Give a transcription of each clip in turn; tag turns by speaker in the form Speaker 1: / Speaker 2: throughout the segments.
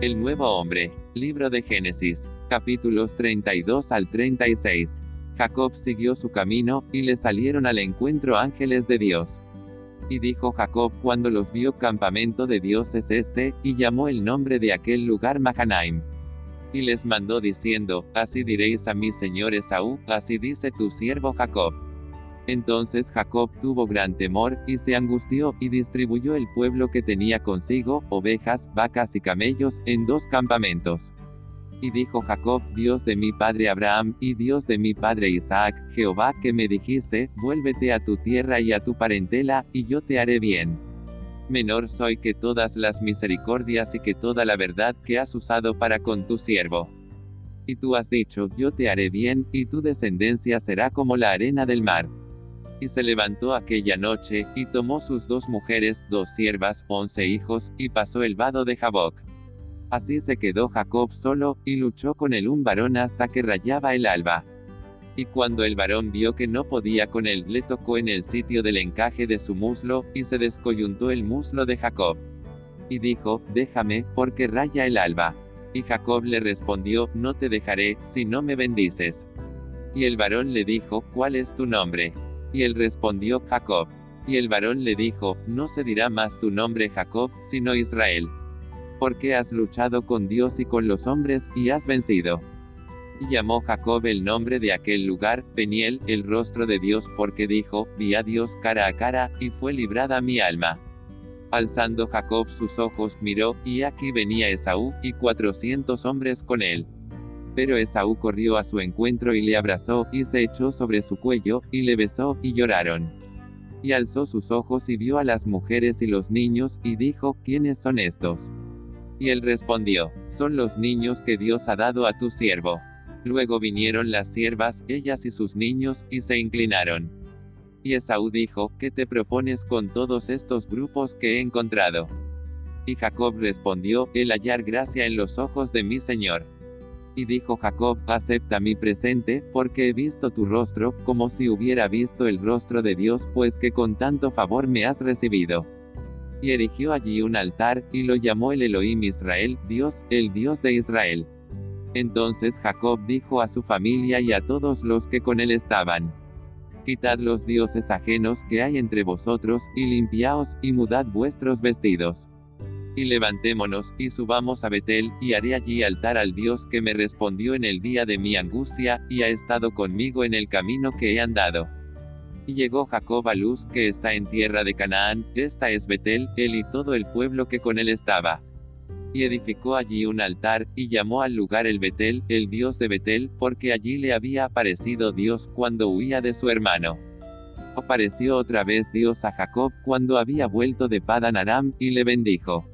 Speaker 1: El nuevo hombre. Libro de Génesis. Capítulos 32 al 36. Jacob siguió su camino, y le salieron al encuentro ángeles de Dios. Y dijo Jacob cuando los vio campamento de Dios es este, y llamó el nombre de aquel lugar Mahanaim. Y les mandó diciendo, Así diréis a mi señor Esaú, así dice tu siervo Jacob. Entonces Jacob tuvo gran temor, y se angustió, y distribuyó el pueblo que tenía consigo, ovejas, vacas y camellos, en dos campamentos. Y dijo Jacob, Dios de mi padre Abraham, y Dios de mi padre Isaac, Jehová que me dijiste, vuélvete a tu tierra y a tu parentela, y yo te haré bien. Menor soy que todas las misericordias y que toda la verdad que has usado para con tu siervo. Y tú has dicho, yo te haré bien, y tu descendencia será como la arena del mar. Y se levantó aquella noche, y tomó sus dos mujeres, dos siervas, once hijos, y pasó el vado de Jaboc. Así se quedó Jacob solo, y luchó con él un varón hasta que rayaba el alba. Y cuando el varón vio que no podía con él, le tocó en el sitio del encaje de su muslo, y se descoyuntó el muslo de Jacob. Y dijo, déjame, porque raya el alba. Y Jacob le respondió, no te dejaré, si no me bendices. Y el varón le dijo, ¿cuál es tu nombre? Y él respondió, Jacob. Y el varón le dijo, No se dirá más tu nombre Jacob, sino Israel. Porque has luchado con Dios y con los hombres, y has vencido. Y llamó Jacob el nombre de aquel lugar, Peniel, el rostro de Dios, porque dijo, Vi a Dios cara a cara, y fue librada mi alma. Alzando Jacob sus ojos, miró, y aquí venía Esaú, y cuatrocientos hombres con él. Pero Esaú corrió a su encuentro y le abrazó, y se echó sobre su cuello, y le besó, y lloraron. Y alzó sus ojos y vio a las mujeres y los niños, y dijo, ¿quiénes son estos? Y él respondió, son los niños que Dios ha dado a tu siervo. Luego vinieron las siervas, ellas y sus niños, y se inclinaron. Y Esaú dijo, ¿qué te propones con todos estos grupos que he encontrado? Y Jacob respondió, el hallar gracia en los ojos de mi Señor. Y dijo Jacob, acepta mi presente, porque he visto tu rostro, como si hubiera visto el rostro de Dios, pues que con tanto favor me has recibido. Y erigió allí un altar, y lo llamó el Elohim Israel, Dios, el Dios de Israel. Entonces Jacob dijo a su familia y a todos los que con él estaban, Quitad los dioses ajenos que hay entre vosotros, y limpiaos, y mudad vuestros vestidos y levantémonos, y subamos a Betel, y haré allí altar al Dios que me respondió en el día de mi angustia, y ha estado conmigo en el camino que he andado. Y llegó Jacob a Luz, que está en tierra de Canaán, esta es Betel, él y todo el pueblo que con él estaba. Y edificó allí un altar, y llamó al lugar el Betel, el Dios de Betel, porque allí le había aparecido Dios cuando huía de su hermano. Apareció otra vez Dios a Jacob cuando había vuelto de Padan Aram, y le bendijo.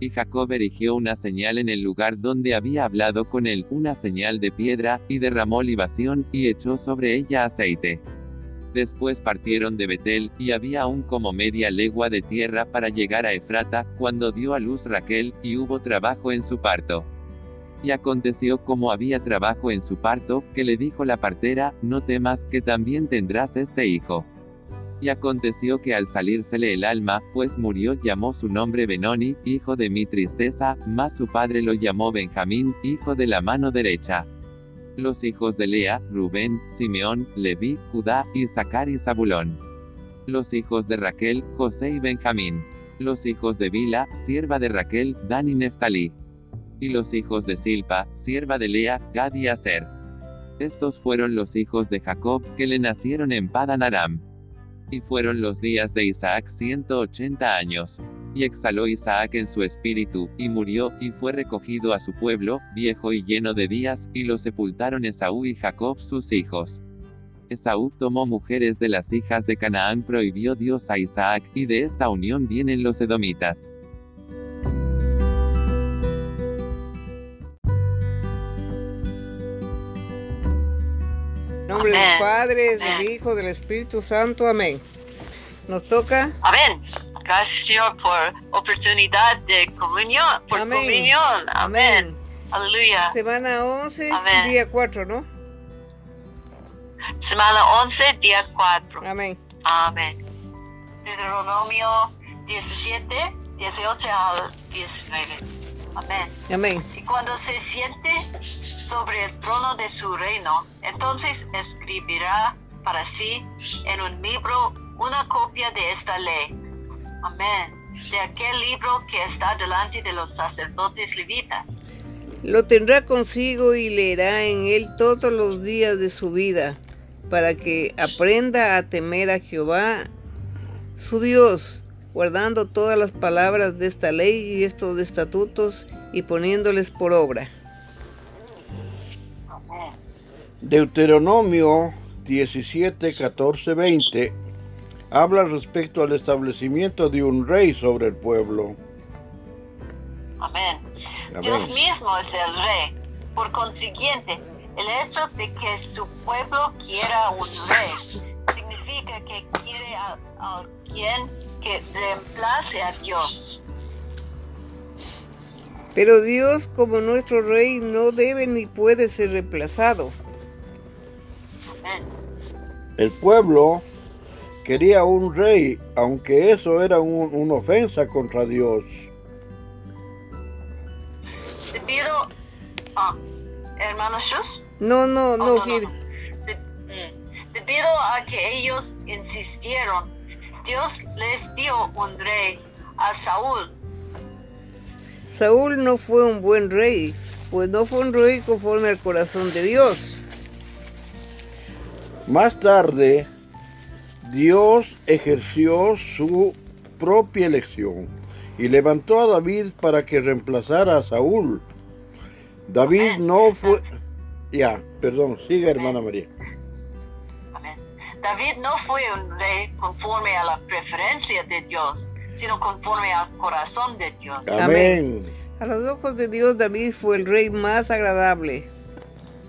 Speaker 1: Y Jacob erigió una señal en el lugar donde había hablado con él, una señal de piedra, y derramó libación, y echó sobre ella aceite. Después partieron de Betel, y había aún como media legua de tierra para llegar a Efrata, cuando dio a luz Raquel, y hubo trabajo en su parto. Y aconteció como había trabajo en su parto, que le dijo la partera, no temas, que también tendrás este hijo. Y aconteció que al salírsele el alma, pues murió, llamó su nombre Benoni, hijo de mi tristeza, mas su padre lo llamó Benjamín, hijo de la mano derecha. Los hijos de Lea, Rubén, Simeón, Leví, Judá, Isaacar y Zabulón. Los hijos de Raquel, José y Benjamín. Los hijos de Bila, sierva de Raquel, Dan y Neftalí. Y los hijos de Silpa, sierva de Lea, Gad y Aser. Estos fueron los hijos de Jacob, que le nacieron en Padan Aram. Y fueron los días de Isaac ciento ochenta años. Y exhaló Isaac en su espíritu, y murió, y fue recogido a su pueblo, viejo y lleno de días, y lo sepultaron Esaú y Jacob sus hijos. Esaú tomó mujeres de las hijas de Canaán, prohibió Dios a Isaac, y de esta unión vienen los edomitas.
Speaker 2: Nombre del Padre, del Hijo, del Espíritu Santo. Amén. Nos toca.
Speaker 3: Amén. Gracias, Señor, por oportunidad de comunión. Por
Speaker 2: Amén.
Speaker 3: comunión. Amén. Aleluya.
Speaker 2: Semana 11,
Speaker 3: Amén.
Speaker 2: día 4, ¿no?
Speaker 3: Semana 11, día 4.
Speaker 2: Amén.
Speaker 3: Amén. Deuteronomio 17, 18 al 19. Amén.
Speaker 2: Amén.
Speaker 3: Y cuando se siente sobre el trono de su reino, entonces escribirá para sí en un libro una copia de esta ley. Amén. De aquel libro que está delante de los sacerdotes levitas.
Speaker 2: Lo tendrá consigo y leerá en él todos los días de su vida, para que aprenda a temer a Jehová, su Dios, guardando todas las palabras de esta ley y estos estatutos y poniéndoles por obra.
Speaker 3: Amén.
Speaker 4: Deuteronomio 17, 14, 20 habla respecto al establecimiento de un rey sobre el pueblo.
Speaker 3: Amén.
Speaker 4: Amén.
Speaker 3: Dios mismo es el rey. Por consiguiente, el hecho de que su pueblo quiera un rey significa que quiere a, a alguien que reemplace a Dios.
Speaker 2: Pero Dios, como nuestro rey, no debe ni puede ser reemplazado.
Speaker 3: Amén.
Speaker 4: El pueblo quería un rey, aunque eso era un- una ofensa contra Dios.
Speaker 3: Debido a, hermano Shus,
Speaker 2: No, no,
Speaker 3: Oh,
Speaker 2: no, Gil.
Speaker 3: De- mm. debido a que ellos insistieron, Dios les dio un rey a Saúl.
Speaker 2: Saúl no fue un buen rey, pues no fue un rey conforme al corazón de Dios.
Speaker 4: Más tarde, Dios ejerció su propia elección y levantó a David para que reemplazara a Saúl. David no fue... Ya, perdón, siga hermana María.
Speaker 3: David no fue un rey conforme a la preferencia de Dios, sino conforme al corazón de Dios.
Speaker 4: Amén.
Speaker 2: A los ojos de Dios, David fue el rey más agradable.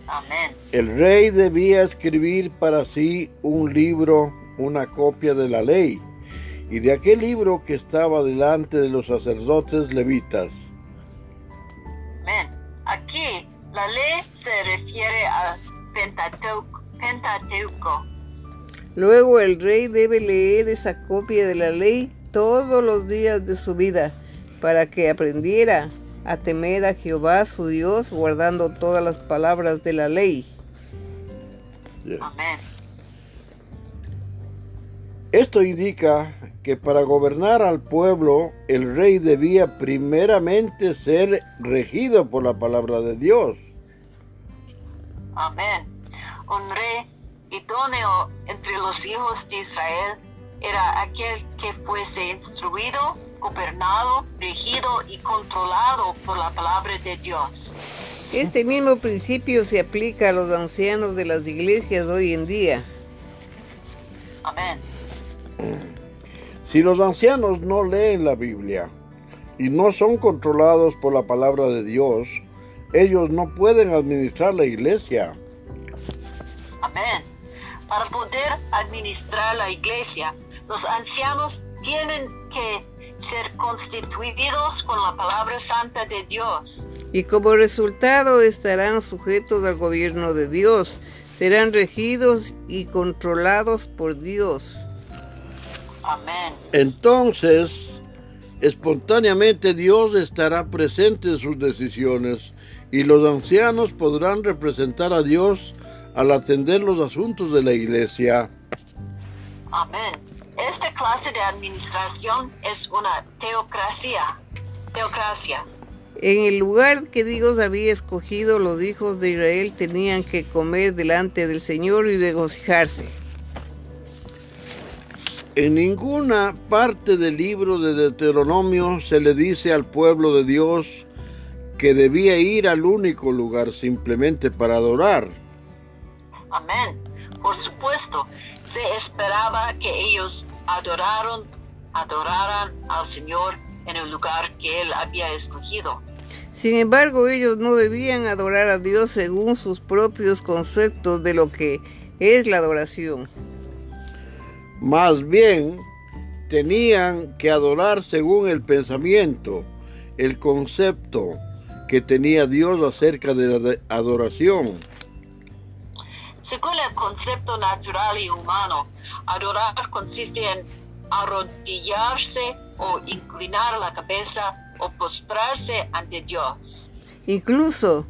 Speaker 3: Amén.
Speaker 4: El rey debía escribir para sí un libro, una copia de la ley, y de aquel libro que estaba delante de los sacerdotes levitas.
Speaker 3: Amén. Aquí la ley se refiere al Pentateuco. Pentateuco.
Speaker 2: Luego el rey debe leer esa copia de la ley todos los días de su vida, para que aprendiera a temer a Jehová su Dios, guardando todas las palabras de la ley.
Speaker 3: Amén.
Speaker 4: Esto indica que para gobernar al pueblo el rey debía primeramente ser regido por la palabra de Dios.
Speaker 3: Amén. Un rey idóneo entre los hijos de Israel era aquel que fuese instruido, gobernado, regido y controlado por la palabra de Dios.
Speaker 2: Este mismo principio se aplica a los ancianos de las iglesias hoy en día.
Speaker 3: Amén.
Speaker 4: Si los ancianos no leen la Biblia y no son controlados por la palabra de Dios, ellos no pueden administrar la iglesia.
Speaker 3: Para poder administrar la iglesia, los ancianos tienen que ser constituidos con la palabra santa de Dios.
Speaker 2: Y como resultado estarán sujetos al gobierno de Dios, serán regidos y controlados por Dios.
Speaker 3: Amén.
Speaker 4: Entonces, espontáneamente Dios estará presente en sus decisiones y los ancianos podrán representar a Dios al atender los asuntos de la iglesia.
Speaker 3: Amén. Esta clase de administración es una teocracia. Teocracia.
Speaker 2: En el lugar que Dios había escogido, los hijos de Israel tenían que comer delante del Señor y regocijarse.
Speaker 4: En ninguna parte del libro de Deuteronomio se le dice al pueblo de Dios que debía ir al único lugar simplemente para adorar.
Speaker 3: Amén. Por supuesto, se esperaba que ellos adoraron, adoraran al Señor en el lugar que Él había escogido.
Speaker 2: Sin embargo, ellos no debían adorar a Dios según sus propios conceptos de lo que es la adoración.
Speaker 4: Más bien, tenían que adorar según el pensamiento, el concepto que tenía Dios acerca de la adoración.
Speaker 3: Según el concepto natural y humano, adorar consiste en arrodillarse o inclinar la cabeza o postrarse ante Dios.
Speaker 2: Incluso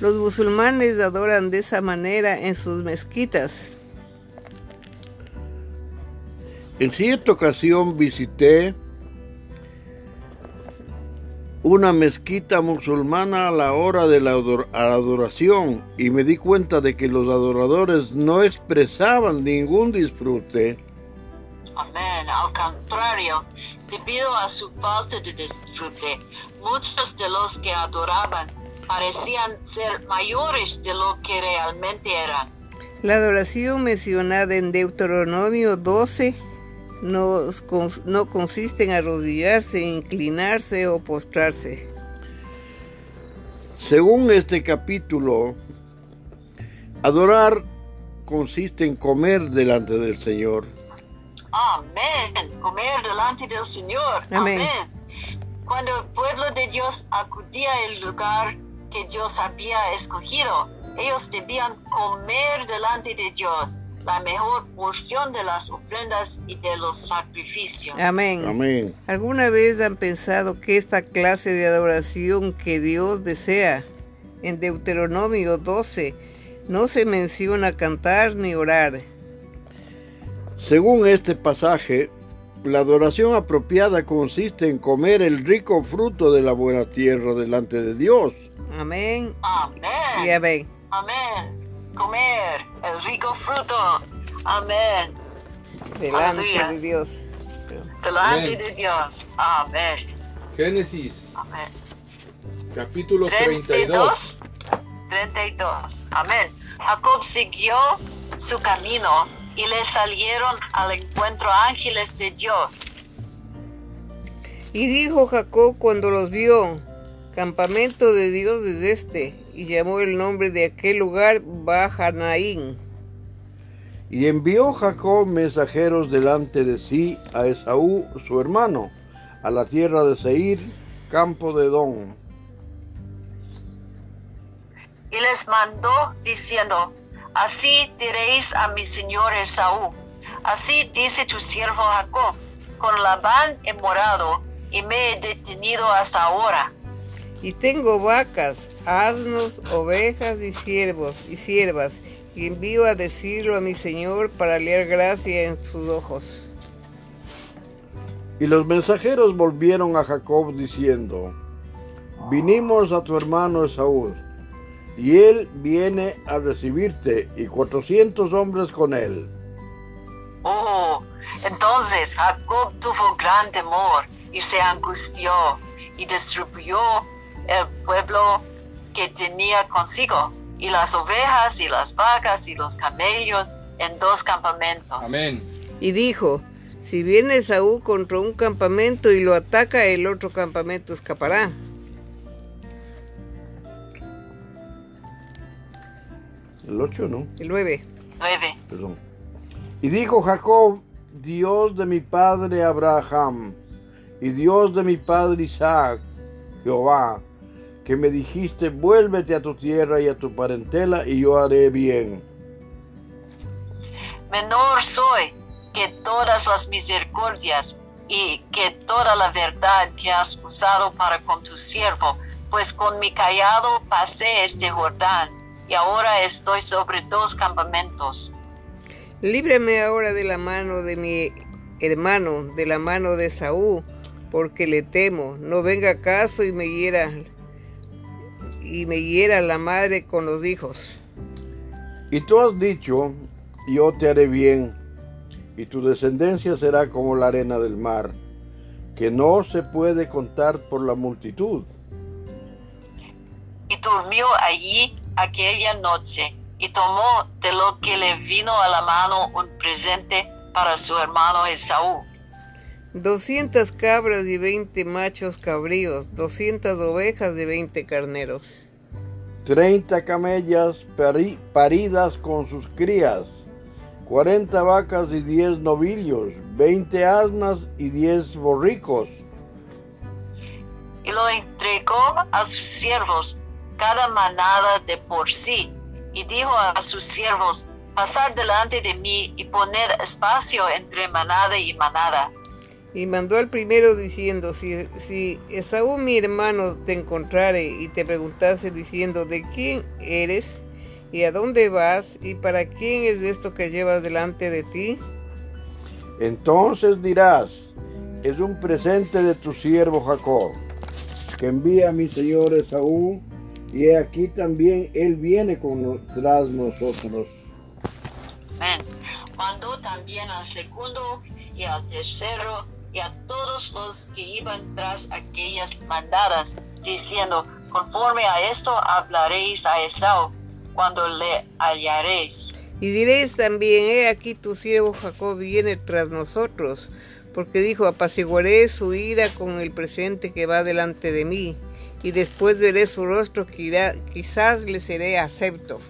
Speaker 2: los musulmanes adoran de esa manera en sus mezquitas.
Speaker 4: En cierta ocasión visité una mezquita musulmana a la hora de la ador- adoración y me di cuenta de que los adoradores no expresaban ningún disfrute.
Speaker 3: Amén. Al contrario, debido a su falta de disfrute, muchos de los que adoraban parecían ser mayores de lo que realmente eran.
Speaker 2: La adoración mencionada en Deuteronomio 12 no, no consiste en arrodillarse, inclinarse o postrarse.
Speaker 4: Según este capítulo, adorar consiste en comer delante del Señor.
Speaker 3: Amén. Comer delante del Señor.
Speaker 2: Amén.
Speaker 3: Amén. Cuando el pueblo de Dios acudía al lugar que Dios había escogido, ellos debían comer delante de Dios la mejor porción de las ofrendas y de los sacrificios.
Speaker 2: Amén.
Speaker 4: Amén.
Speaker 2: ¿Alguna vez han pensado que esta clase de adoración que Dios desea en Deuteronomio 12 no se menciona cantar ni orar?
Speaker 4: Según este pasaje, la adoración apropiada consiste en comer el rico fruto de la buena tierra delante de Dios.
Speaker 2: Amén
Speaker 3: Amén.
Speaker 2: y amén.
Speaker 3: Amén. Comer el rico fruto. Amén.
Speaker 2: Delante
Speaker 3: Aleluya.
Speaker 2: de Dios.
Speaker 3: Delante
Speaker 5: Amén.
Speaker 3: de Dios. Amén.
Speaker 5: Génesis,
Speaker 3: Amén.
Speaker 5: capítulo 32.
Speaker 3: 32. 32. Amén. Jacob siguió su camino y le salieron al encuentro ángeles de Dios.
Speaker 2: Y dijo Jacob cuando los vio, campamento de Dios es este, y llamó el nombre de aquel lugar Bahanaín.
Speaker 4: Y envió Jacob mensajeros delante de sí a Esaú, su hermano, a la tierra de Seir, campo de Edom.
Speaker 3: Y les mandó diciendo, así diréis a mi señor Esaú, así dice tu siervo Jacob, con Labán he morado y me he detenido hasta ahora.
Speaker 2: Y tengo vacas, asnos, ovejas y siervos y siervas, y envío a decirlo a mi señor para hallar gracia en sus ojos.
Speaker 4: Y los mensajeros volvieron a Jacob diciendo, vinimos a tu hermano Esaú, y él viene a recibirte, y cuatrocientos hombres con él.
Speaker 3: Oh, entonces Jacob tuvo gran temor y se angustió y distribuyó el pueblo que tenía consigo y las ovejas y las vacas y los camellos en dos campamentos.
Speaker 5: Amén.
Speaker 2: Y dijo, si viene Saúl contra un campamento y lo ataca, el otro campamento escapará.
Speaker 4: El ocho, ¿no?
Speaker 2: El 9.
Speaker 3: Nueve.
Speaker 4: Perdón. Y dijo Jacob, Dios de mi padre Abraham, y Dios de mi padre Isaac, Jehová, que me dijiste, vuélvete a tu tierra y a tu parentela, y yo haré bien.
Speaker 3: Menor soy que todas las misericordias y que toda la verdad que has usado para con tu siervo, pues con mi callado pasé este Jordán y ahora estoy sobre dos campamentos.
Speaker 2: Líbrame ahora de la mano de mi hermano, de la mano de Saúl, porque le temo. No venga acaso y me hiera y me hiera la madre con los hijos.
Speaker 4: Y tú has dicho, yo te haré bien, y tu descendencia será como la arena del mar, que no se puede contar por la multitud.
Speaker 3: Y durmió allí aquella noche y tomó de lo que le vino a la mano un presente para su hermano Esaú.
Speaker 2: Doscientas cabras y veinte machos cabríos, doscientas ovejas de veinte carneros.
Speaker 4: treinta camellas pari- paridas con sus crías, cuarenta vacas y diez novillos, veinte asnas y diez borricos.
Speaker 3: y lo entregó a sus siervos cada manada de por sí, y dijo a sus siervos, pasar delante de mí y poner espacio entre manada y manada.
Speaker 2: Y mandó al primero diciendo, si, si Esaú mi hermano te encontrare y te preguntase diciendo, ¿de quién eres? ¿Y a dónde vas? ¿Y para quién es esto que llevas delante de ti?
Speaker 4: Entonces dirás, es un presente de tu siervo Jacob, que envía a mi señor Esaú, y he aquí también él viene con tras nosotros.
Speaker 3: Amén. Mandó también al segundo y al tercero y a todos los que iban tras aquellas mandadas, diciendo, conforme a esto hablaréis a Esaú cuando le hallaréis.
Speaker 2: Y diréis también, he aquí tu siervo Jacob viene tras nosotros, porque dijo, apaciguaré su ira con el presente que va delante de mí, y después veré su rostro que irá, quizás le seré acepto.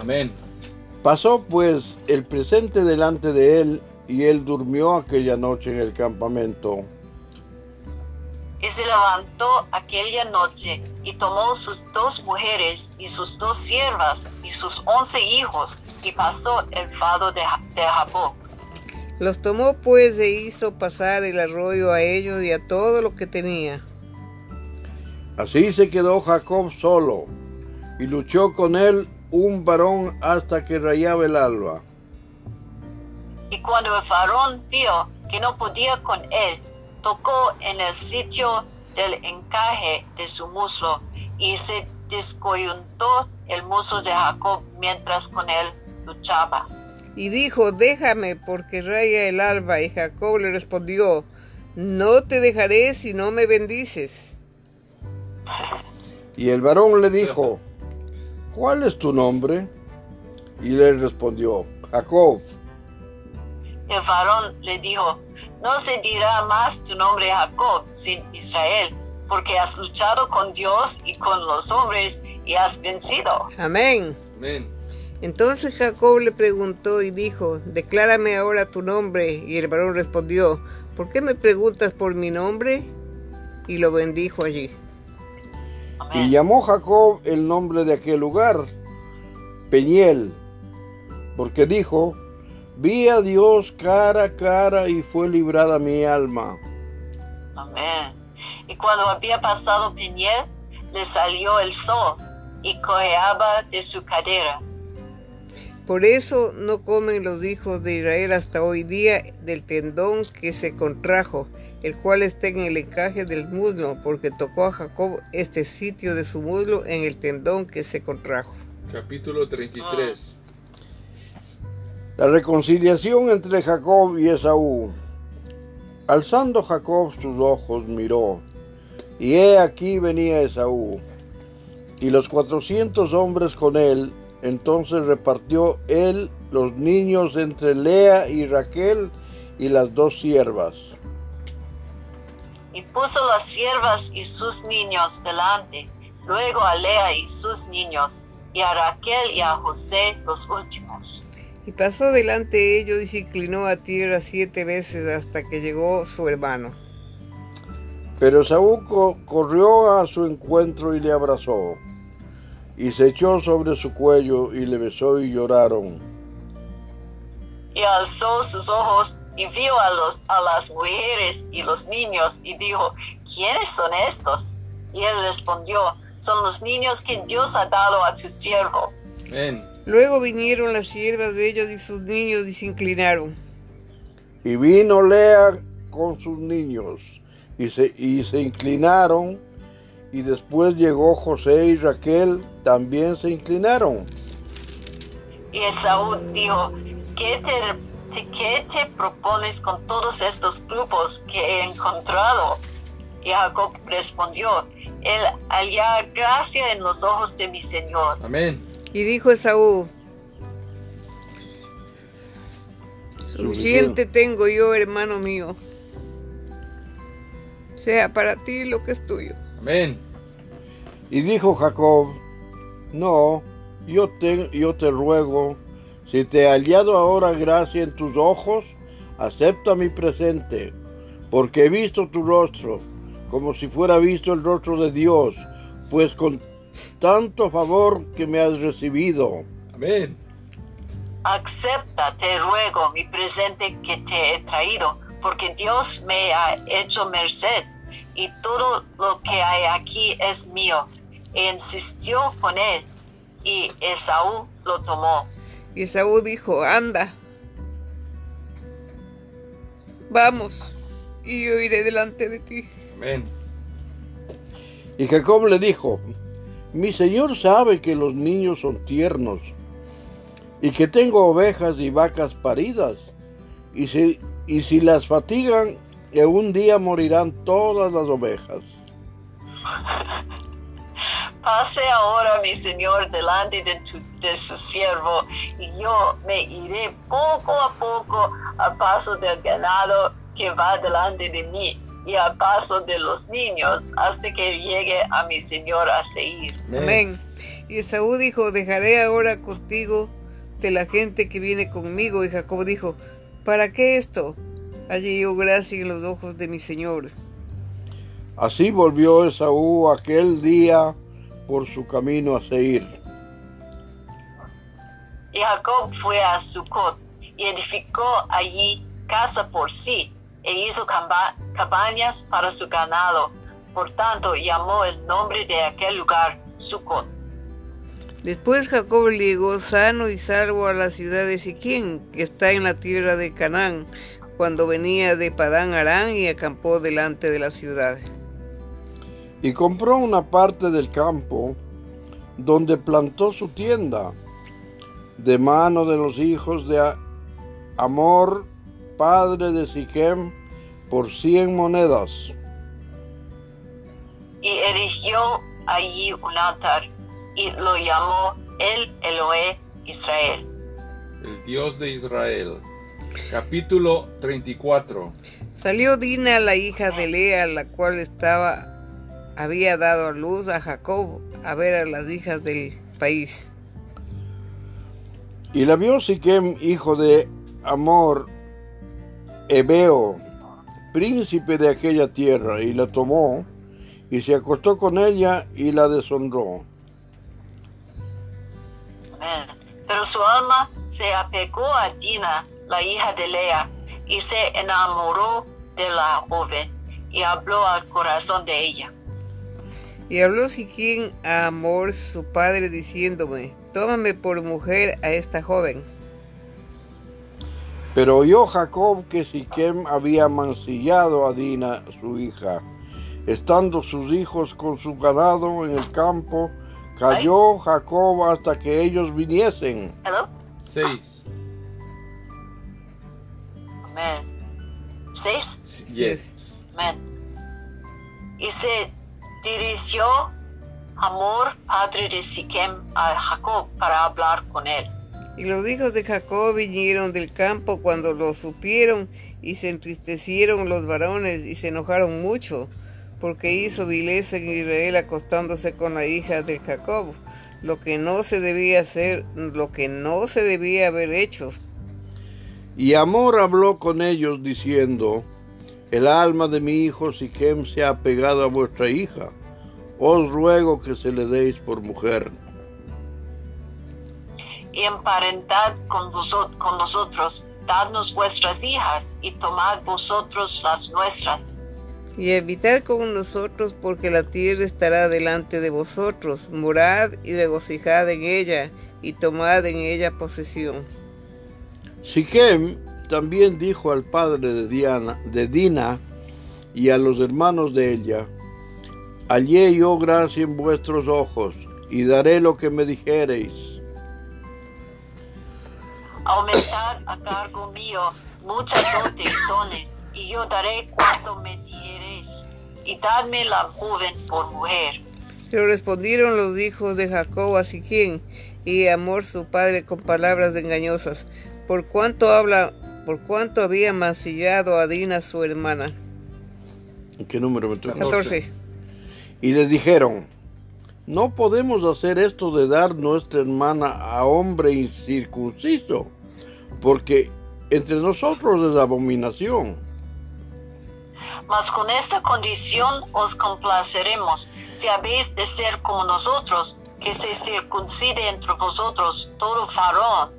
Speaker 5: Amén.
Speaker 4: Pasó pues el presente delante de él, y él durmió aquella noche en el campamento.
Speaker 3: Y se levantó aquella noche y tomó sus dos mujeres y sus dos siervas y sus once hijos y pasó el fado de, de Jacob.
Speaker 2: Los tomó pues e hizo pasar el arroyo a ellos y a todo lo que tenía.
Speaker 4: Así se quedó Jacob solo, y luchó con él un varón hasta que rayaba el alba.
Speaker 3: Y cuando el varón vio que no podía con él, tocó en el sitio del encaje de su muslo y se descoyuntó el muslo de Jacob mientras con él luchaba.
Speaker 2: Y dijo, déjame porque raya el alba. Y Jacob le respondió, no te dejaré si no me bendices.
Speaker 4: Y el varón le dijo, ¿cuál es tu nombre? Y le respondió, Jacob.
Speaker 3: El varón le dijo, no se dirá más tu nombre Jacob, sin Israel, porque has luchado con Dios y con los hombres y has vencido.
Speaker 2: Amén.
Speaker 5: Amén.
Speaker 2: Entonces Jacob le preguntó y dijo, declárame ahora tu nombre. Y el varón respondió, ¿por qué me preguntas por mi nombre? Y lo bendijo allí.
Speaker 4: Y
Speaker 3: Amén.
Speaker 4: llamó Jacob el nombre de aquel lugar, Peñiel, porque dijo, vi a Dios cara a cara y fue librada mi alma.
Speaker 3: Amén. Y cuando había pasado Peniel, le salió el sol y cojeaba de su cadera.
Speaker 2: Por eso no comen los hijos de Israel hasta hoy día del tendón que se contrajo, el cual está en el encaje del muslo, porque tocó a Jacob este sitio de su muslo en el tendón que se contrajo.
Speaker 5: Capítulo 33.
Speaker 4: La reconciliación entre Jacob y Esaú. Alzando Jacob sus ojos miró, y he aquí venía Esaú, y los cuatrocientos hombres con él. Entonces repartió él los niños entre Lea y Raquel y las dos siervas.
Speaker 3: Y puso las siervas y sus niños delante, luego a Lea y sus niños, y a Raquel y a José los últimos.
Speaker 2: Y pasó delante de ellos y se inclinó a tierra siete veces hasta que llegó su hermano.
Speaker 4: Pero Esaú co- corrió a su encuentro y le abrazó, y se echó sobre su cuello y le besó y lloraron.
Speaker 3: Y alzó sus ojos y vio a, los, a las mujeres y los niños y dijo, ¿quiénes son estos? Y él respondió, son los niños que Dios ha dado a tu siervo.
Speaker 5: Amén.
Speaker 2: Luego vinieron las siervas de ellos y sus niños y se inclinaron.
Speaker 4: Y vino Lea con sus niños y se, y se inclinaron. Y después llegó José y Raquel, también se inclinaron.
Speaker 3: Y Esaú dijo, ¿qué te, te- qué te propones con todos estos grupos que he encontrado? Y Jacob respondió, el hallar gracia en los ojos de mi Señor.
Speaker 5: Amén.
Speaker 2: Y dijo Esaú, suficiente tengo yo, hermano mío. Sea para ti lo que es tuyo.
Speaker 5: Amén.
Speaker 4: Y dijo Jacob, no, yo te, yo te ruego, si te he hallado ahora gracia en tus ojos, acepta mi presente, porque he visto tu rostro, como si fuera visto el rostro de Dios, pues con tanto favor que me has recibido.
Speaker 5: Amén.
Speaker 3: Acepta, te ruego, mi presente que te he traído, porque Dios me ha hecho merced y todo lo que hay aquí es mío. E insistió con él y Esaú lo tomó.
Speaker 2: Y Esaú dijo, anda, vamos, y yo iré delante de ti.
Speaker 5: Amén.
Speaker 4: Y Jacob le dijo, mi señor sabe que los niños son tiernos y que tengo ovejas y vacas paridas, y si, y si las fatigan, que un día morirán todas las ovejas.
Speaker 3: Pase ahora mi señor delante de, tu- de su siervo y yo me iré poco a poco al paso del ganado que va delante de mí y al paso de los niños hasta que llegue a mi señor a Seir.
Speaker 2: Amén. Y Esaú dijo, dejaré ahora contigo de la gente que viene conmigo. Y Jacob dijo, ¿para qué esto? Allí yo gracia en los ojos de mi señor.
Speaker 4: Así volvió Esaú aquel día por su camino a Seir.
Speaker 3: Y Jacob fue a Sucot y edificó allí casa por sí e hizo camba- cabañas para su ganado. Por tanto, llamó el nombre de aquel lugar Sucot.
Speaker 2: Después Jacob llegó sano y salvo a la ciudad de Siquén, que está en la tierra de Canaán, cuando venía de Padán Arán y acampó delante de la ciudad.
Speaker 4: Y compró una parte del campo donde plantó su tienda, de mano de los hijos de Amor, padre de Siquem, por cien monedas.
Speaker 3: y erigió allí un altar y lo llamó el Eloé Israel.
Speaker 5: El Dios de Israel. Capítulo 34.
Speaker 2: Salió Dina, la hija de Lea, la cual estaba había dado a luz a Jacob a ver a las hijas del país.
Speaker 4: Y la vio Siquem, hijo de Amor, Ebeo, príncipe de aquella tierra, y la tomó, y se acostó con ella y la deshonró.
Speaker 3: Amén. Pero su alma se apegó a Dina, la hija de Lea, y se enamoró de la joven y habló al corazón de ella.
Speaker 2: Y habló Siquén a Amor, su padre, diciéndome, tómame por mujer a esta joven.
Speaker 4: Pero oyó Jacob que Siquem había mancillado a Dina, su hija. Estando sus hijos con su ganado en el campo, cayó Jacob hasta que ellos viniesen.
Speaker 3: Hello?
Speaker 5: 6.
Speaker 3: Amén. Seis.
Speaker 5: Yes.
Speaker 3: Amén. Y se dirigió Amor, padre de Siquem, a Jacob para hablar con él.
Speaker 2: Y los hijos de Jacob vinieron del campo cuando lo supieron y se entristecieron los varones y se enojaron mucho, porque hizo vileza en Israel acostándose con la hija de Jacob, lo que no se debía hacer, lo que no se debía haber hecho.
Speaker 4: Y Amor habló con ellos diciendo, El alma de mi hijo Siquem se ha pegado a vuestra hija. Os ruego que se le deis por mujer.
Speaker 3: Y emparentad con, vosot- con nosotros, dadnos vuestras hijas y tomad vosotros las nuestras.
Speaker 2: Y habitad con nosotros, porque la tierra estará delante de vosotros. Morad y regocijad en ella, y tomad en ella posesión.
Speaker 4: Siquem también dijo al padre de, Diana, de Dina y a los hermanos de ella, Hallé yo gracia en vuestros ojos, y daré lo que me dijereis.
Speaker 3: Aumentad a cargo mío mucha dote y dones, y yo daré cuanto me dijereis, y dadme la joven por mujer.
Speaker 2: Pero respondieron los hijos de Jacob a Siquén y Amor su padre con palabras engañosas, por cuanto habla, por cuanto había mancillado a Dina su hermana.
Speaker 4: ¿En qué número me toca?
Speaker 2: 14.
Speaker 4: Y les dijeron, no podemos hacer esto de dar nuestra hermana a hombre incircunciso, porque entre nosotros es abominación.
Speaker 3: Mas con esta condición os complaceremos, si habéis de ser como nosotros, que se circuncide entre vosotros todo varón.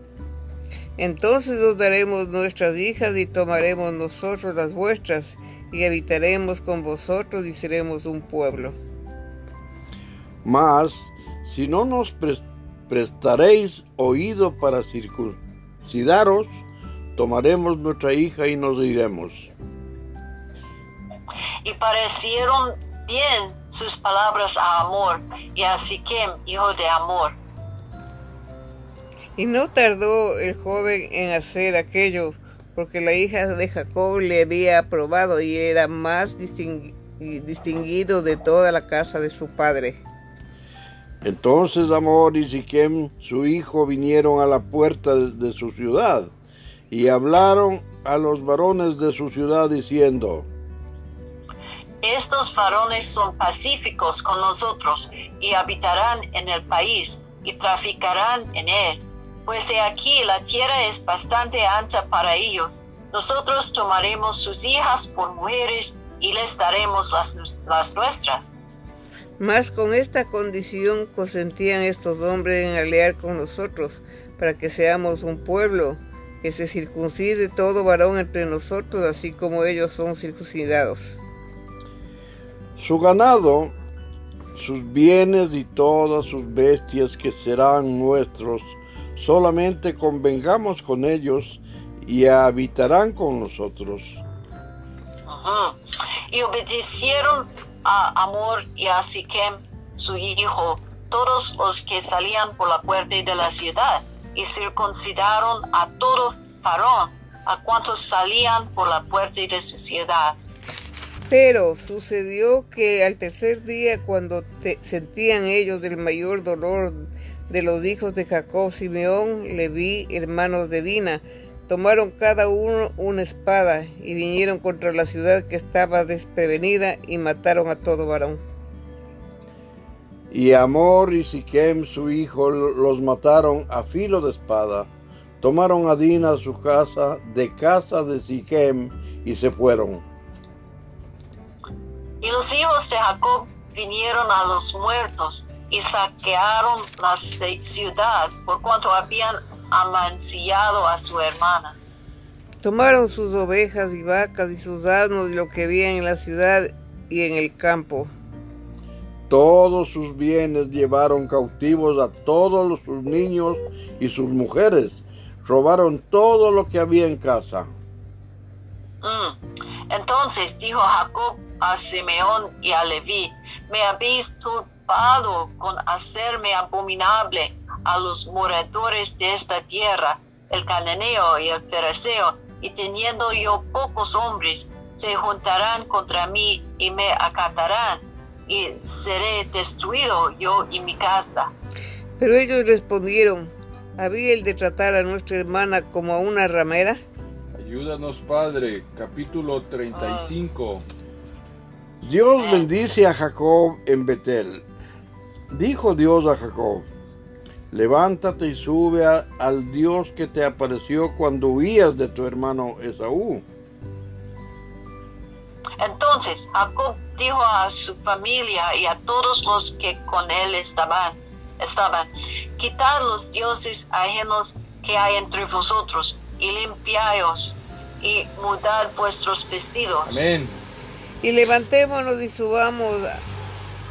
Speaker 2: Entonces os daremos nuestras hijas y tomaremos nosotros las vuestras y habitaremos con vosotros y seremos un pueblo.
Speaker 4: Mas, si no nos pres- prestaréis oído para circuncidaros, tomaremos nuestra hija y nos iremos.
Speaker 3: Y parecieron bien sus palabras a Amor y a Siquem, hijo de Amor.
Speaker 2: Y no tardó el joven en hacer aquello, porque la hija de Jacob le había aprobado y era más distingui- distinguido de toda la casa de su padre.
Speaker 4: Entonces Amor y Siquem, su hijo, vinieron a la puerta de, su ciudad y hablaron a los varones de su ciudad diciendo,
Speaker 3: Estos varones son pacíficos con nosotros y habitarán en el país y traficarán en él. Pues he aquí la tierra es bastante ancha para ellos. Nosotros tomaremos sus hijas por mujeres y les daremos las, las nuestras.
Speaker 2: Mas con esta condición consentían estos hombres en aliar con nosotros, para que seamos un pueblo, que se circuncide todo varón entre nosotros, así como ellos son circuncidados.
Speaker 4: Su ganado, sus bienes y todas sus bestias que serán nuestros, solamente convengamos con ellos y habitarán con nosotros.
Speaker 3: Y obedecieron a Amor y a Siquem, su hijo, todos los que salían por la puerta de la ciudad, y circuncidaron a todo varón, a cuantos salían por la puerta de su ciudad.
Speaker 2: Pero sucedió que al tercer día, cuando sentían ellos el mayor dolor de los hijos de Jacob, Simeón, Leví, hermanos de Dina, tomaron cada uno una espada y vinieron contra la ciudad que estaba desprevenida y mataron a todo varón.
Speaker 4: Y Amor y Siquem, su hijo, los mataron a filo de espada. Tomaron a Dina a su casa, de casa de Siquem, y se fueron.
Speaker 3: Y los hijos de Jacob vinieron a los muertos y saquearon la ci- ciudad por cuanto habían amancillado a su hermana.
Speaker 2: Tomaron sus ovejas y vacas y sus asnos y lo que había en la ciudad y en el campo.
Speaker 4: Todos sus bienes llevaron cautivos a todos sus niños y sus mujeres. Robaron todo lo que había en casa.
Speaker 3: Mm. Entonces dijo Jacob a Simeón y a Leví, me habéis turbado con hacerme abominable a los moradores de esta tierra, el cananeo y el fereceo, y teniendo yo pocos hombres, se juntarán contra mí y me acatarán, y seré destruido yo y mi casa.
Speaker 2: Pero ellos respondieron, ¿había el de tratar a nuestra hermana como a una ramera?
Speaker 5: Ayúdanos, Padre. Capítulo 35.
Speaker 4: Dios bendice a Jacob en Betel. Dijo Dios a Jacob, levántate y sube a- al Dios que te apareció cuando huías de tu hermano Esaú.
Speaker 3: Entonces Jacob dijo a su familia y a todos los que con él estaban, estaban, quitad los dioses ajenos que hay entre vosotros y limpiaos y mudad vuestros vestidos.
Speaker 5: Amén.
Speaker 2: Y levantémonos y subamos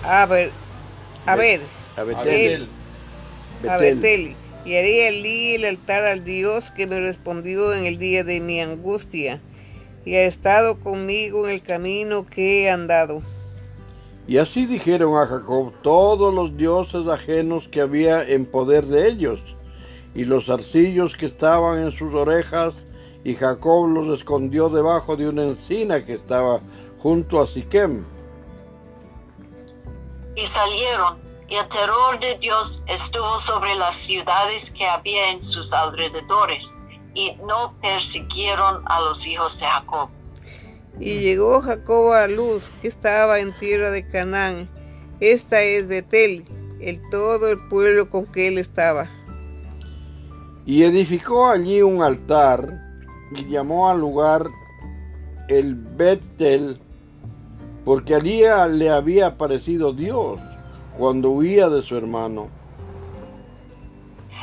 Speaker 2: a, a ver, a ver,
Speaker 4: A
Speaker 5: A
Speaker 4: Betel.
Speaker 5: Betel.
Speaker 2: a
Speaker 4: Betel.
Speaker 2: Betel, y haré allí el altar al Dios que me respondió en el día de mi angustia, y ha estado conmigo en el camino que he andado.
Speaker 4: Y así dijeron a Jacob todos los dioses ajenos que había en poder de ellos, y los arcillos que estaban en sus orejas, y Jacob los escondió debajo de una encina que estaba junto a Siquem.
Speaker 3: Y salieron, y el terror de Dios estuvo sobre las ciudades que había en sus alrededores, y no persiguieron a los hijos de Jacob.
Speaker 2: Y llegó Jacob a Luz, que estaba en tierra de Canaán. Esta es Betel, el todo el pueblo con que él estaba.
Speaker 4: Y edificó allí un altar, y llamó al lugar el Betel, porque allí le había aparecido Dios cuando huía de su hermano.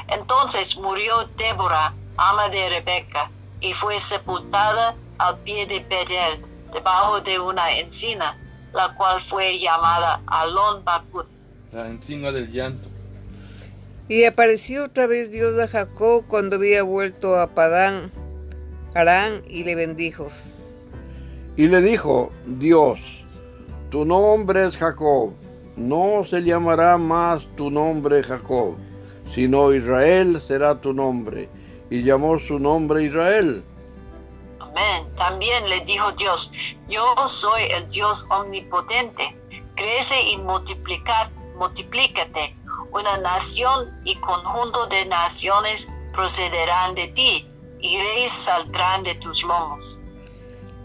Speaker 3: Entonces murió Débora, ama de Rebeca, y fue sepultada al pie de Betel, debajo de una encina, la cual fue llamada Alon Bakut.
Speaker 5: La encina del llanto.
Speaker 2: Y apareció otra vez Dios a Jacob cuando había vuelto a Padán, Arán, y le bendijo.
Speaker 4: Y le dijo, Dios, tu nombre es Jacob, no se llamará más tu nombre Jacob, sino Israel será tu nombre. Y llamó su nombre Israel.
Speaker 3: Amén. También le dijo Dios, yo soy el Dios omnipotente. Crece y multiplicar, multiplícate. Una nación y conjunto de naciones procederán de ti, y reyes saldrán de tus lomos.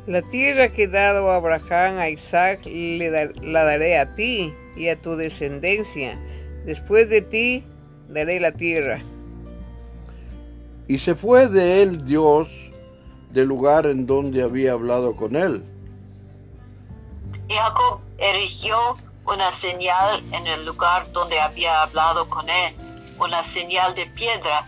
Speaker 2: La tierra que he dado a Abraham, a Isaac, le da- la daré a ti y a tu descendencia. Después de ti daré la tierra.
Speaker 4: Y se fue de él Dios del lugar en donde había hablado con él.
Speaker 3: Y Jacob erigió una señal en el lugar donde había hablado con él, una señal de piedra,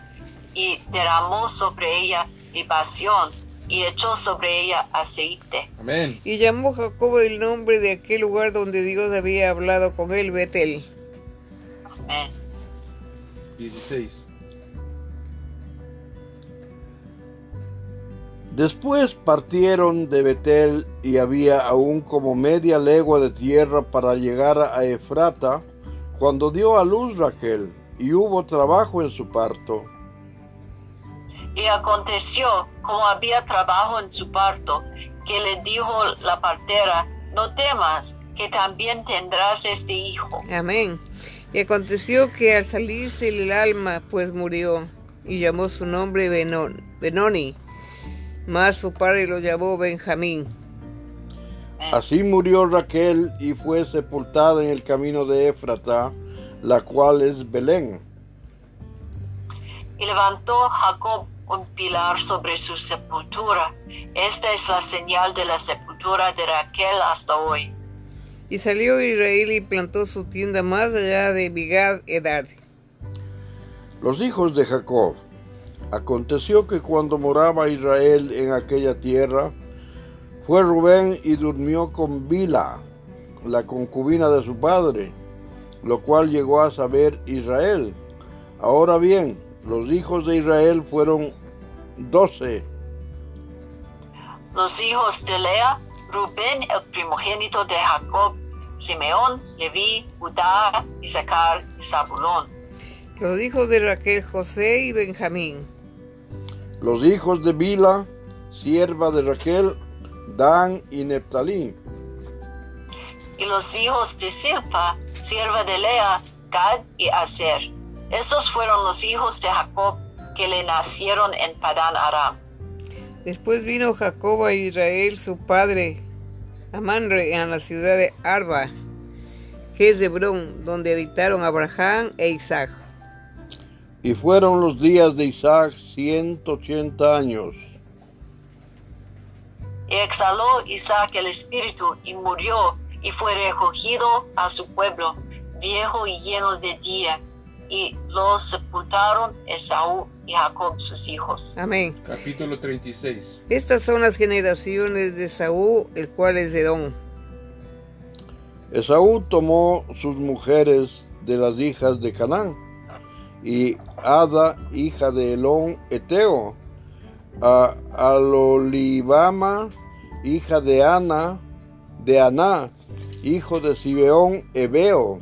Speaker 3: y derramó sobre ella libación, y echó sobre ella aceite.
Speaker 5: Amén.
Speaker 2: Y llamó Jacob el nombre de aquel lugar donde Dios había hablado con él, Betel.
Speaker 3: Amén.
Speaker 5: 16.
Speaker 4: Después partieron de Betel y había aún como media legua de tierra para llegar a Efrata, cuando dio a luz Raquel, y hubo trabajo en su parto.
Speaker 3: Y aconteció, como había trabajo en su parto, que le dijo la partera, no temas, que también tendrás este hijo.
Speaker 2: Amén. Y aconteció que al salirse el alma, pues murió, y llamó su nombre Benón, Benoni, mas su padre lo llamó Benjamín.
Speaker 4: Así murió Raquel y fue sepultada en el camino de Éfrata, la cual es Belén.
Speaker 3: Y levantó Jacob un pilar sobre su sepultura. Esta es la señal de la sepultura de Raquel hasta hoy.
Speaker 2: Y salió Israel y plantó su tienda más allá de Bigad Edad.
Speaker 4: Los hijos de Jacob. Aconteció que cuando moraba Israel en aquella tierra, fue Rubén y durmió con Bila, la concubina de su padre, lo cual llegó a saber Israel. Ahora bien, los hijos de Israel fueron doce.
Speaker 3: Los hijos de Lea, Rubén el primogénito de Jacob, Simeón, Leví, Judá, Isaacar y Zabulón.
Speaker 2: Los hijos de Raquel, José y Benjamín.
Speaker 4: Los hijos de Bila, sierva de Raquel, Dan y Neptalí.
Speaker 3: Y los hijos de Silpa, sierva de Lea, Gad y Aser. Estos fueron los hijos de Jacob que le nacieron en Padán Aram.
Speaker 2: Después vino Jacob a Israel, su padre, a Manre, en la ciudad de Arba, que es Hebrón, donde habitaron Abraham e Isaac.
Speaker 4: Y fueron los días de Isaac ciento ochenta años.
Speaker 3: Y exhaló Isaac el espíritu y murió y fue recogido a su pueblo, viejo y lleno de días. Y los sepultaron Esaú y Jacob sus hijos.
Speaker 2: Amén.
Speaker 5: Capítulo 36.
Speaker 2: Estas son las generaciones de Saúl, el cual es Edom.
Speaker 4: Esaú tomó sus mujeres de las hijas de Canaán, y Ada, hija de Elón Eteo, a Alolibama, hija de Ana, de Aná, hijo de Sibeón Ebeo,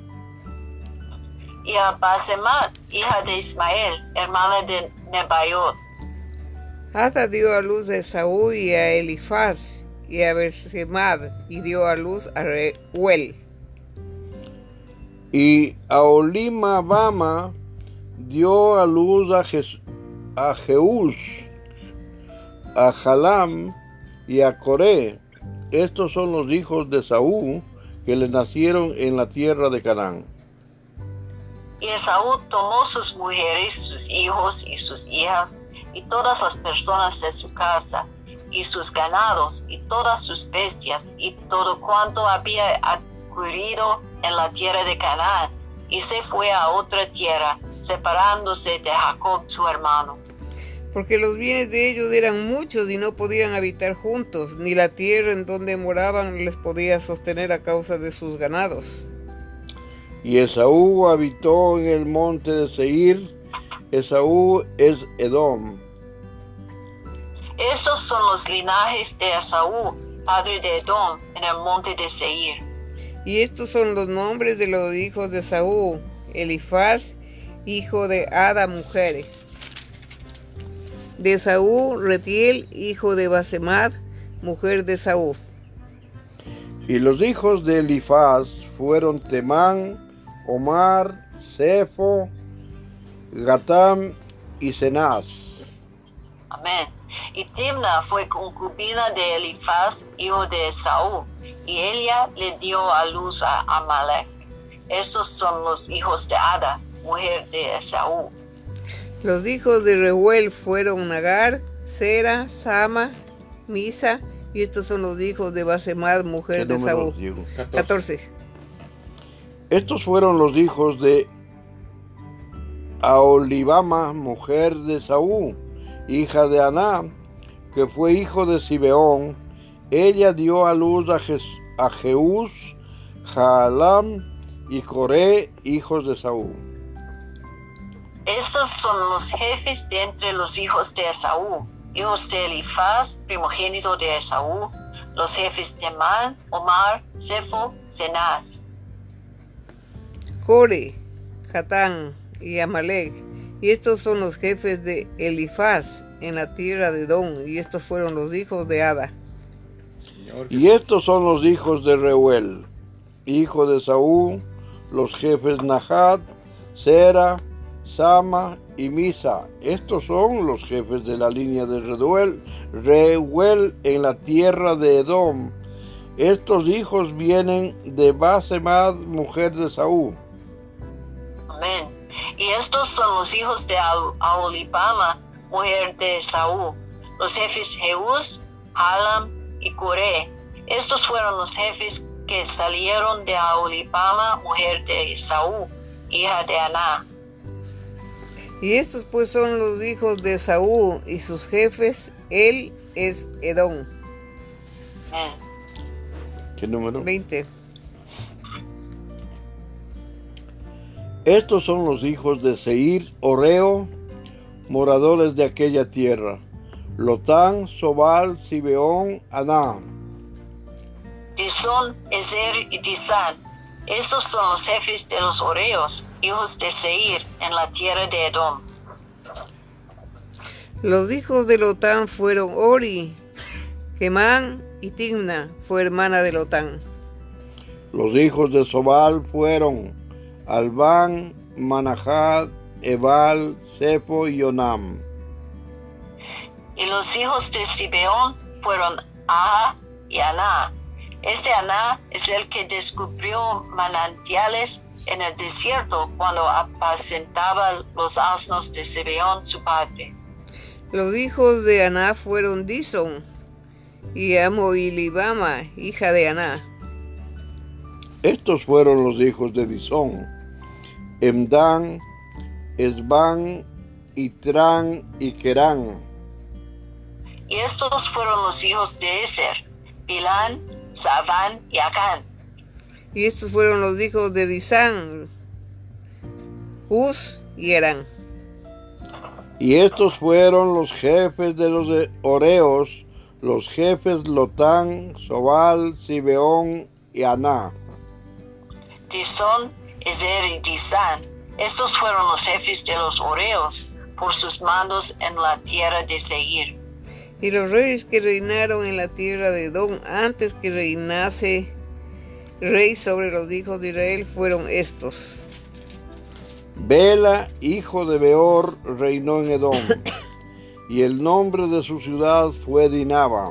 Speaker 3: Y a Basemat, hija de Ismael, hermana de Nebaiot.
Speaker 2: Ada dio a luz a Saúl y a Elifaz y a Bersemad, y dio a luz a Reuel.
Speaker 4: y a Olimabama dio a luz a, Jes- a Jeús, a Jalam y a Coré. Estos son los hijos de Saúl que le nacieron en la tierra de Canaán.
Speaker 3: Y Esaú tomó sus mujeres, sus hijos y sus hijas, y todas las personas de su casa, y sus ganados, y todas sus bestias, y todo cuanto había adquirido en la tierra de Canaán, y se fue a otra tierra, separándose de Jacob su hermano.
Speaker 2: porque los bienes de ellos eran muchos y no podían habitar juntos, ni la tierra en donde moraban les podía sostener a causa de sus ganados.
Speaker 4: Y Esaú habitó en el monte de Seir. Esaú es Edom.
Speaker 3: Estos son los linajes de Esaú, padre de Edom, en el monte de Seir.
Speaker 2: Y estos son los nombres de los hijos de Saúl, Elifaz, hijo de Ada, mujer. De Saúl, Retiel, hijo de Basemad, mujer de Saúl.
Speaker 4: Y los hijos de Elifaz fueron Temán, Omar, Sefo, Gatam y Cenaz.
Speaker 3: Amén. Y Timna fue concubina de Elifaz, hijo de Esaú, y ella le dio a luz a Amalek. Estos son los hijos de Ada, mujer de Esaú.
Speaker 2: Los hijos de Reuel fueron Nagar, Sera, Sama, Misa, y estos son los hijos de Basemad,
Speaker 4: ¿Qué
Speaker 2: mujer de Saúl.
Speaker 4: Diego?
Speaker 2: 14.
Speaker 4: Estos fueron los hijos de Aolibama, mujer de Saúl, hija de Aná, que fue hijo de Sibeón. Ella dio a luz a, Jes- a Jeús, Jaalam y Coré, hijos de Saúl.
Speaker 3: Estos son los jefes de entre los hijos de Esaú, hijos de Elifaz, primogénito de Esaú, los jefes de Man, Omar, Sefo, Cenaz.
Speaker 2: Core, Satán y Amalek. Y estos son los jefes de Elifaz en la tierra de Don. Y estos fueron los hijos de Ada.
Speaker 4: Y estos son los hijos de Reuel, hijo de Saúl, los jefes Nahat, Sera, Sama y Misa. Estos son los jefes de la línea de Reuel, Reuel en la tierra de Edom. Estos hijos vienen de Basemad, mujer de Saúl.
Speaker 3: Amén. Y estos son los hijos de Aolibama, mujer de Esaú, los jefes Jeús, Alam y Coré. Estos fueron los jefes que salieron de Aolibama, mujer de Esaú, hija de Aná.
Speaker 2: Y estos pues son los hijos de Saúl y sus jefes. Él es Edom.
Speaker 3: Amén.
Speaker 4: ¿Qué número?
Speaker 2: 20.
Speaker 4: Estos son los hijos de Seir, Oreo, moradores de aquella tierra. Lotán, Sobal, Sibeón, Aná.
Speaker 3: Disón, Ezer y Disán. Estos son los jefes de los Oreos, hijos de Seir, en la tierra de Edom.
Speaker 2: Los hijos de Lotán fueron Ori, Gemán y Timna, fue hermana de Lotán.
Speaker 4: Los hijos de Sobal fueron Albán, Manahat, Ebal, Sefo y Onam.
Speaker 3: Y los hijos de Sibeón fueron Aha y Aná. Este Aná es el que descubrió manantiales en el desierto cuando apacentaba los asnos de Sibeón su padre.
Speaker 2: Los hijos de Aná fueron Dison y Amo y Libama, hija de Aná.
Speaker 4: Estos fueron los hijos de Disón, Emdan, Esban, Itran y Kerán.
Speaker 3: Y estos fueron los hijos de Eser, Bilán, Saván y Acán.
Speaker 2: Y estos fueron los hijos de Disán, Uz y Erán.
Speaker 4: Y estos fueron los jefes de los Oreos, los jefes Lotán, Sobal, Sibeón y Aná.
Speaker 3: Disón, Ezer y Disán. Estos fueron los jefes de los Oreos por sus mandos en la tierra de Seir.
Speaker 2: Y los reyes que reinaron en la tierra de Edom antes que reinase rey sobre los hijos de Israel fueron estos.
Speaker 4: Bela, hijo de Beor, reinó en Edom, y el nombre de su ciudad fue Dinaba.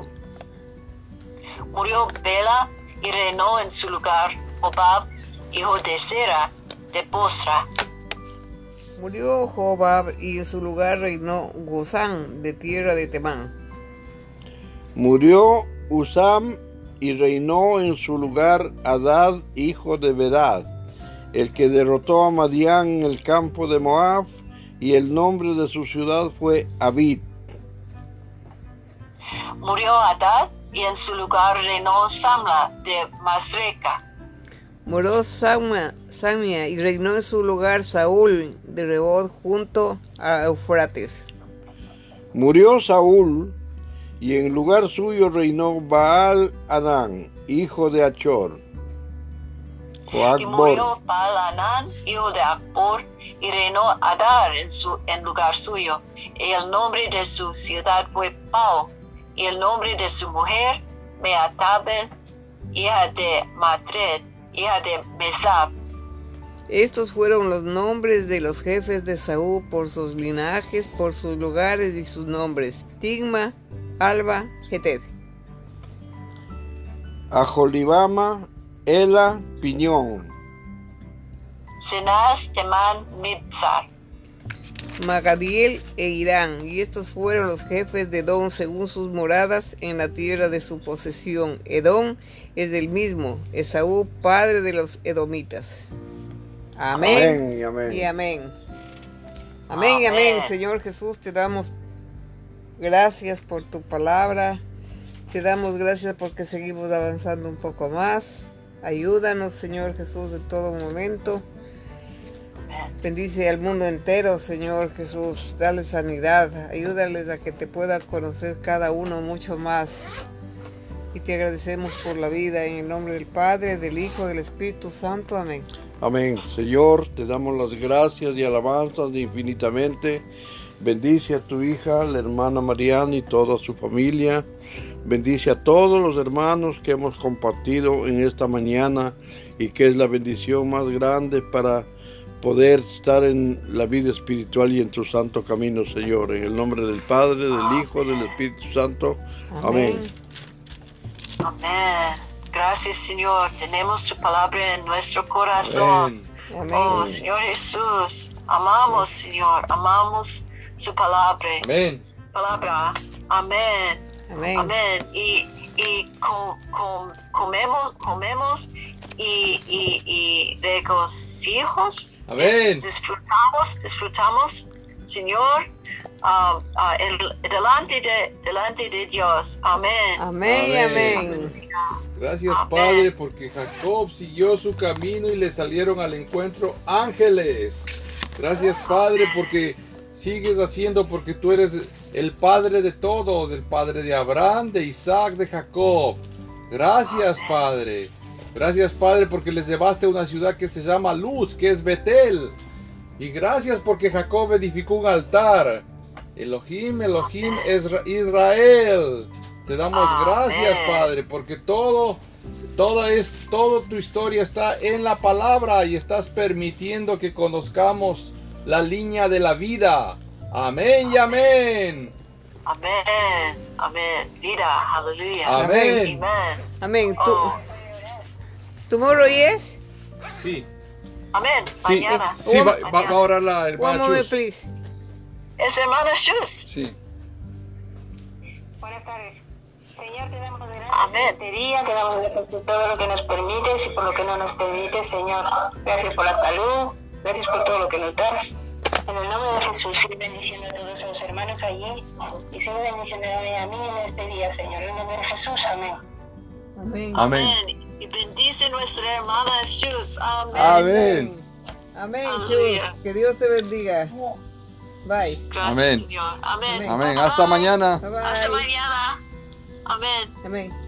Speaker 3: Murió Bela y reinó en su lugar Obab, hijo de Sera, de Bosra.
Speaker 2: Murió Jobab y en su lugar reinó Gozán de tierra de Temán.
Speaker 4: Murió Usam y reinó en su lugar Adad, hijo de Bedad, el que derrotó a Madián en el campo de Moab, y el nombre de su ciudad fue Abid.
Speaker 3: murió Adad y en su lugar reinó Samla de Masreca.
Speaker 2: Murió Samia, Samia y reinó en su lugar Saúl de Rebod junto a Eufrates.
Speaker 4: Murió Saúl y en lugar suyo reinó Baal Anán, hijo de Achor.
Speaker 3: Y murió Baal Anán, hijo de Akbor, y reinó Adar en, su, en lugar suyo. Y el nombre de su ciudad fue Pau, y el nombre de su mujer, Meatabel, hija de Matred, hija de Mesab.
Speaker 2: Estos fueron los nombres de los jefes de Saúl por sus linajes, por sus lugares y sus nombres. Tigma, Alba, Geted.
Speaker 4: Aholibama, Ela, Piñón.
Speaker 3: Cenaz, Temán, Mitzar.
Speaker 2: Magadiel e Irán, y estos fueron los jefes de Edom según sus moradas en la tierra de su posesión. Edom es del mismo, Esaú, padre de los edomitas. Amén,
Speaker 4: Amén y amén.
Speaker 2: y amén. Amén y amén,
Speaker 3: Amén.
Speaker 2: Señor Jesús, te damos gracias por tu palabra. Te damos gracias porque seguimos avanzando un poco más. Ayúdanos, Señor Jesús, de todo momento. Bendice al mundo entero, Señor Jesús. Dale sanidad. Ayúdales a que te pueda conocer cada uno mucho más. Y te agradecemos por la vida en el nombre del Padre, del Hijo, del Espíritu Santo. Amén.
Speaker 4: Amén. Señor, te damos las gracias y alabanzas infinitamente. Bendice a tu hija, la hermana Mariana y toda su familia. Bendice a todos los hermanos que hemos compartido en esta mañana y que es la bendición más grande para poder estar en la vida espiritual y en tu santo camino, Señor. En el nombre del Padre, del Hijo, del Espíritu Santo. Amén.
Speaker 3: Amén. Gracias, Señor. Tenemos su palabra en nuestro corazón.
Speaker 5: Amén.
Speaker 3: Oh,
Speaker 2: Amén.
Speaker 3: Señor Jesús, amamos, Señor, amamos su palabra.
Speaker 5: Amén.
Speaker 3: Palabra. Amén.
Speaker 2: Amén.
Speaker 3: Amén. Y, y co- com- comemos, comemos y, y, y regocijos.
Speaker 5: Amén.
Speaker 3: Dis- disfrutamos, disfrutamos, Señor, ah, el- delante, de, delante de Dios. Amén.
Speaker 2: Amén
Speaker 5: Amén.
Speaker 2: amén.
Speaker 5: Gracias
Speaker 3: Amén.
Speaker 5: Padre porque Jacob siguió su camino y le salieron al encuentro ángeles. Gracias Padre porque sigues haciendo porque tú eres el Padre de todos, el Padre de Abraham, de Isaac, de Jacob. Gracias Padre. Gracias Padre porque les llevaste a una ciudad que se llama Luz, que es Betel. Y gracias porque Jacob edificó un altar. Elohim, Elohim, Israel. Te damos
Speaker 3: Amén.
Speaker 5: gracias, Padre, porque todo, toda es, toda tu historia está en la palabra y estás permitiendo que conozcamos la línea de la vida. Amén y amén.
Speaker 3: Amén. Amén. Vida. Aleluya.
Speaker 5: Amén.
Speaker 3: Amén.
Speaker 2: Amén. ¿Tu, tomorrow yes?
Speaker 5: Sí,
Speaker 3: amén.
Speaker 5: sí,
Speaker 3: Mañana.
Speaker 5: sí, va, va-
Speaker 3: Mañana.
Speaker 5: va a orar la
Speaker 2: One
Speaker 5: hermana
Speaker 2: moment,
Speaker 5: Chus.
Speaker 2: please.
Speaker 3: Es hermana Shus.
Speaker 5: Sí.
Speaker 6: Buenas tardes. Señor, te damos gracias
Speaker 3: Amén.
Speaker 6: por este día, te damos gracias por todo lo que nos permites y por lo que no nos permites, Señor. Gracias por la salud, gracias por todo lo que nos das. En el nombre de Jesús, sigue bendiciendo a todos los hermanos allí y sigue bendiciendo a mí en este día, Señor. En el nombre de Jesús, amén.
Speaker 2: Amén.
Speaker 5: Amén.
Speaker 3: Y bendice nuestra hermana Shus. Amén.
Speaker 5: Amén.
Speaker 2: Amén. Chus. Que Dios te bendiga. Bye.
Speaker 3: Gracias,
Speaker 5: Amén.
Speaker 3: Señor. Amén.
Speaker 2: Amén.
Speaker 5: Amén. Hasta mañana.
Speaker 2: Bye
Speaker 3: Hasta mañana. Amén.
Speaker 2: Amén.